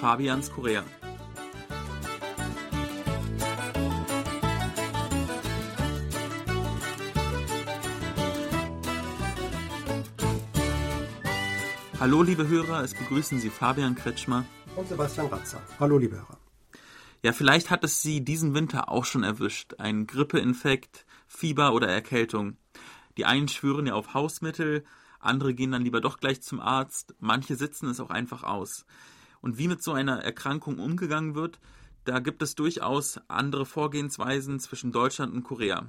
Fabians Korea. Hallo liebe Hörer, es begrüßen Sie Fabian Kretschmer und Sebastian Ratzer. Hallo liebe Hörer. Ja, vielleicht hat es Sie diesen Winter auch schon erwischt. Ein Grippeinfekt, Fieber oder Erkältung. Die einen schwören ja auf Hausmittel, andere gehen dann lieber doch gleich zum Arzt, manche sitzen es auch einfach aus. Und wie mit so einer Erkrankung umgegangen wird, da gibt es durchaus andere Vorgehensweisen zwischen Deutschland und Korea.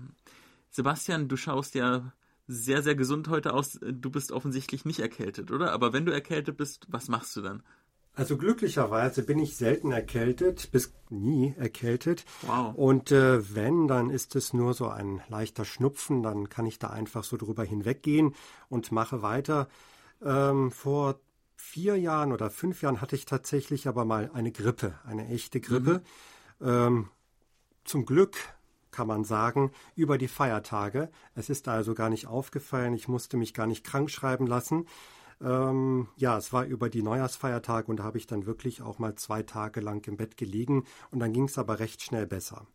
Sebastian, du schaust ja sehr, sehr gesund heute aus. Du bist offensichtlich nicht erkältet, oder? Aber wenn du erkältet bist, was machst du dann? Also glücklicherweise bin ich selten erkältet, bis nie erkältet. Wow. Und äh, wenn, dann ist es nur so ein leichter Schnupfen, dann kann ich da einfach so drüber hinweggehen und mache weiter. Ähm, vor vier Jahren oder fünf Jahren hatte ich tatsächlich aber mal eine Grippe, eine echte Grippe. Mhm. Ähm, zum Glück kann man sagen, über die Feiertage. Es ist also gar nicht aufgefallen, ich musste mich gar nicht krank schreiben lassen. Ähm, ja, es war über die Neujahrsfeiertage und da habe ich dann wirklich auch mal zwei Tage lang im Bett gelegen und dann ging es aber recht schnell besser.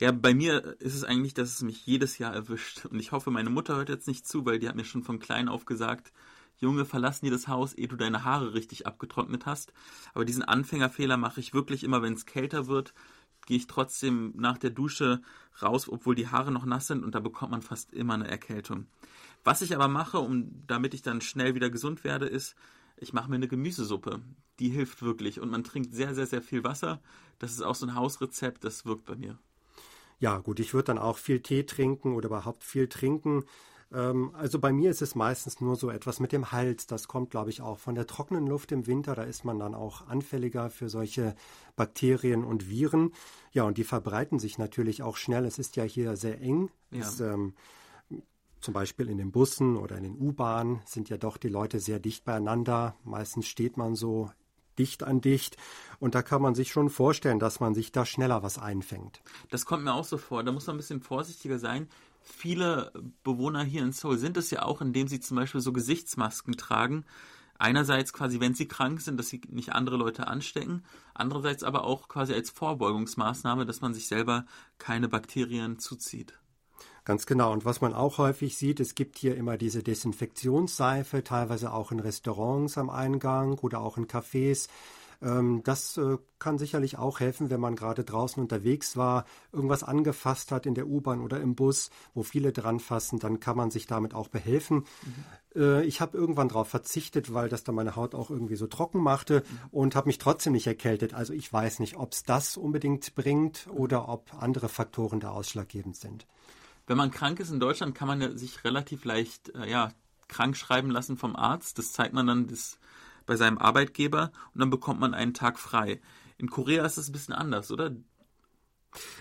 Ja, bei mir ist es eigentlich, dass es mich jedes Jahr erwischt. Und ich hoffe, meine Mutter hört jetzt nicht zu, weil die hat mir schon von klein auf gesagt, Junge, verlass nie das Haus, ehe du deine Haare richtig abgetrocknet hast. Aber diesen Anfängerfehler mache ich wirklich immer, wenn es kälter wird, gehe ich trotzdem nach der Dusche raus, obwohl die Haare noch nass sind und da bekommt man fast immer eine Erkältung. Was ich aber mache, um damit ich dann schnell wieder gesund werde, ist, ich mache mir eine Gemüsesuppe. Die hilft wirklich und man trinkt sehr, sehr, sehr viel Wasser. Das ist auch so ein Hausrezept, das wirkt bei mir. Ja, gut, ich würde dann auch viel Tee trinken oder überhaupt viel trinken. Ähm, also bei mir ist es meistens nur so etwas mit dem Hals. Das kommt, glaube ich, auch von der trockenen Luft im Winter. Da ist man dann auch anfälliger für solche Bakterien und Viren. Ja, und die verbreiten sich natürlich auch schnell. Es ist ja hier sehr eng. Ja. Es, ähm, zum Beispiel in den Bussen oder in den U-Bahnen sind ja doch die Leute sehr dicht beieinander. Meistens steht man so dicht an dicht. Und da kann man sich schon vorstellen, dass man sich da schneller was einfängt. Das kommt mir auch so vor. Da muss man ein bisschen vorsichtiger sein. Viele Bewohner hier in Seoul sind es ja auch, indem sie zum Beispiel so Gesichtsmasken tragen. Einerseits quasi, wenn sie krank sind, dass sie nicht andere Leute anstecken. Andererseits aber auch quasi als Vorbeugungsmaßnahme, dass man sich selber keine Bakterien zuzieht. Ganz genau. Und was man auch häufig sieht, es gibt hier immer diese Desinfektionsseife, teilweise auch in Restaurants am Eingang oder auch in Cafés. Ähm, das äh, kann sicherlich auch helfen, wenn man gerade draußen unterwegs war, irgendwas angefasst hat in der U-Bahn oder im Bus, wo viele dran fassen, dann kann man sich damit auch behelfen. Mhm. Äh, ich habe irgendwann darauf verzichtet, weil das dann meine Haut auch irgendwie so trocken machte mhm. und habe mich trotzdem nicht erkältet. Also ich weiß nicht, ob es das unbedingt bringt oder ob andere Faktoren da ausschlaggebend sind wenn man krank ist in Deutschland, kann man sich relativ leicht äh, ja, krank schreiben lassen vom Arzt. Das zeigt man dann das, bei seinem Arbeitgeber und dann bekommt man einen Tag frei. In Korea ist das ein bisschen anders, oder?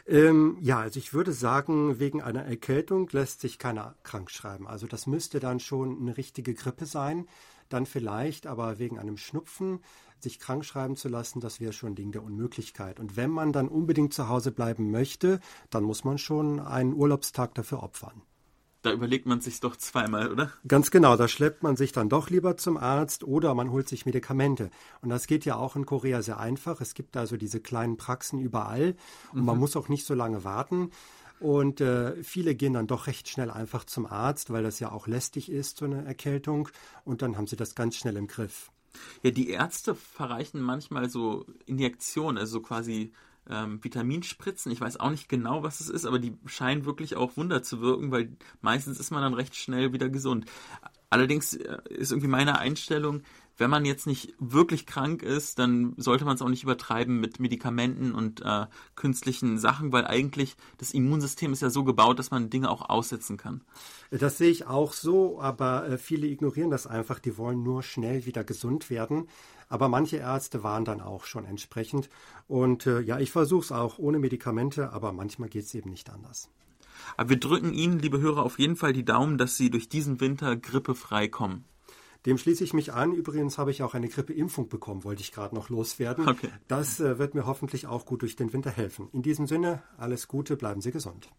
Ähm, ja, also ich würde sagen, wegen einer Erkältung lässt sich keiner krank schreiben. Also das müsste dann schon eine richtige Grippe sein. Dann vielleicht, aber wegen einem Schnupfen sich krank schreiben zu lassen, das wäre schon ein Ding der Unmöglichkeit. Und wenn man dann unbedingt zu Hause bleiben möchte, dann muss man schon einen Urlaubstag dafür opfern. Da überlegt man sich doch zweimal, oder? Ganz genau, da schleppt man sich dann doch lieber zum Arzt oder man holt sich Medikamente. Und das geht ja auch in Korea sehr einfach. Es gibt also diese kleinen Praxen überall und mhm. man muss auch nicht so lange warten. Und äh, viele gehen dann doch recht schnell einfach zum Arzt, weil das ja auch lästig ist, so eine Erkältung. Und dann haben sie das ganz schnell im Griff. Ja, die Ärzte verreichen manchmal so Injektionen, also quasi ähm, Vitaminspritzen. Ich weiß auch nicht genau, was es ist, aber die scheinen wirklich auch Wunder zu wirken, weil meistens ist man dann recht schnell wieder gesund. Allerdings äh, ist irgendwie meine Einstellung, wenn man jetzt nicht wirklich krank ist, dann sollte man es auch nicht übertreiben mit Medikamenten und äh, künstlichen Sachen, weil eigentlich das Immunsystem ist ja so gebaut, dass man Dinge auch aussetzen kann. Das sehe ich auch so, aber äh, viele ignorieren das einfach. Die wollen nur schnell wieder gesund werden. Aber manche Ärzte waren dann auch schon entsprechend. Und äh, ja, ich versuche es auch ohne Medikamente, aber manchmal geht es eben nicht anders. Aber wir drücken Ihnen, liebe Hörer, auf jeden Fall die Daumen, dass Sie durch diesen Winter grippefrei kommen. Dem schließe ich mich an. Übrigens habe ich auch eine Grippeimpfung bekommen, wollte ich gerade noch loswerden. Okay. Das äh, wird mir hoffentlich auch gut durch den Winter helfen. In diesem Sinne, alles Gute, bleiben Sie gesund.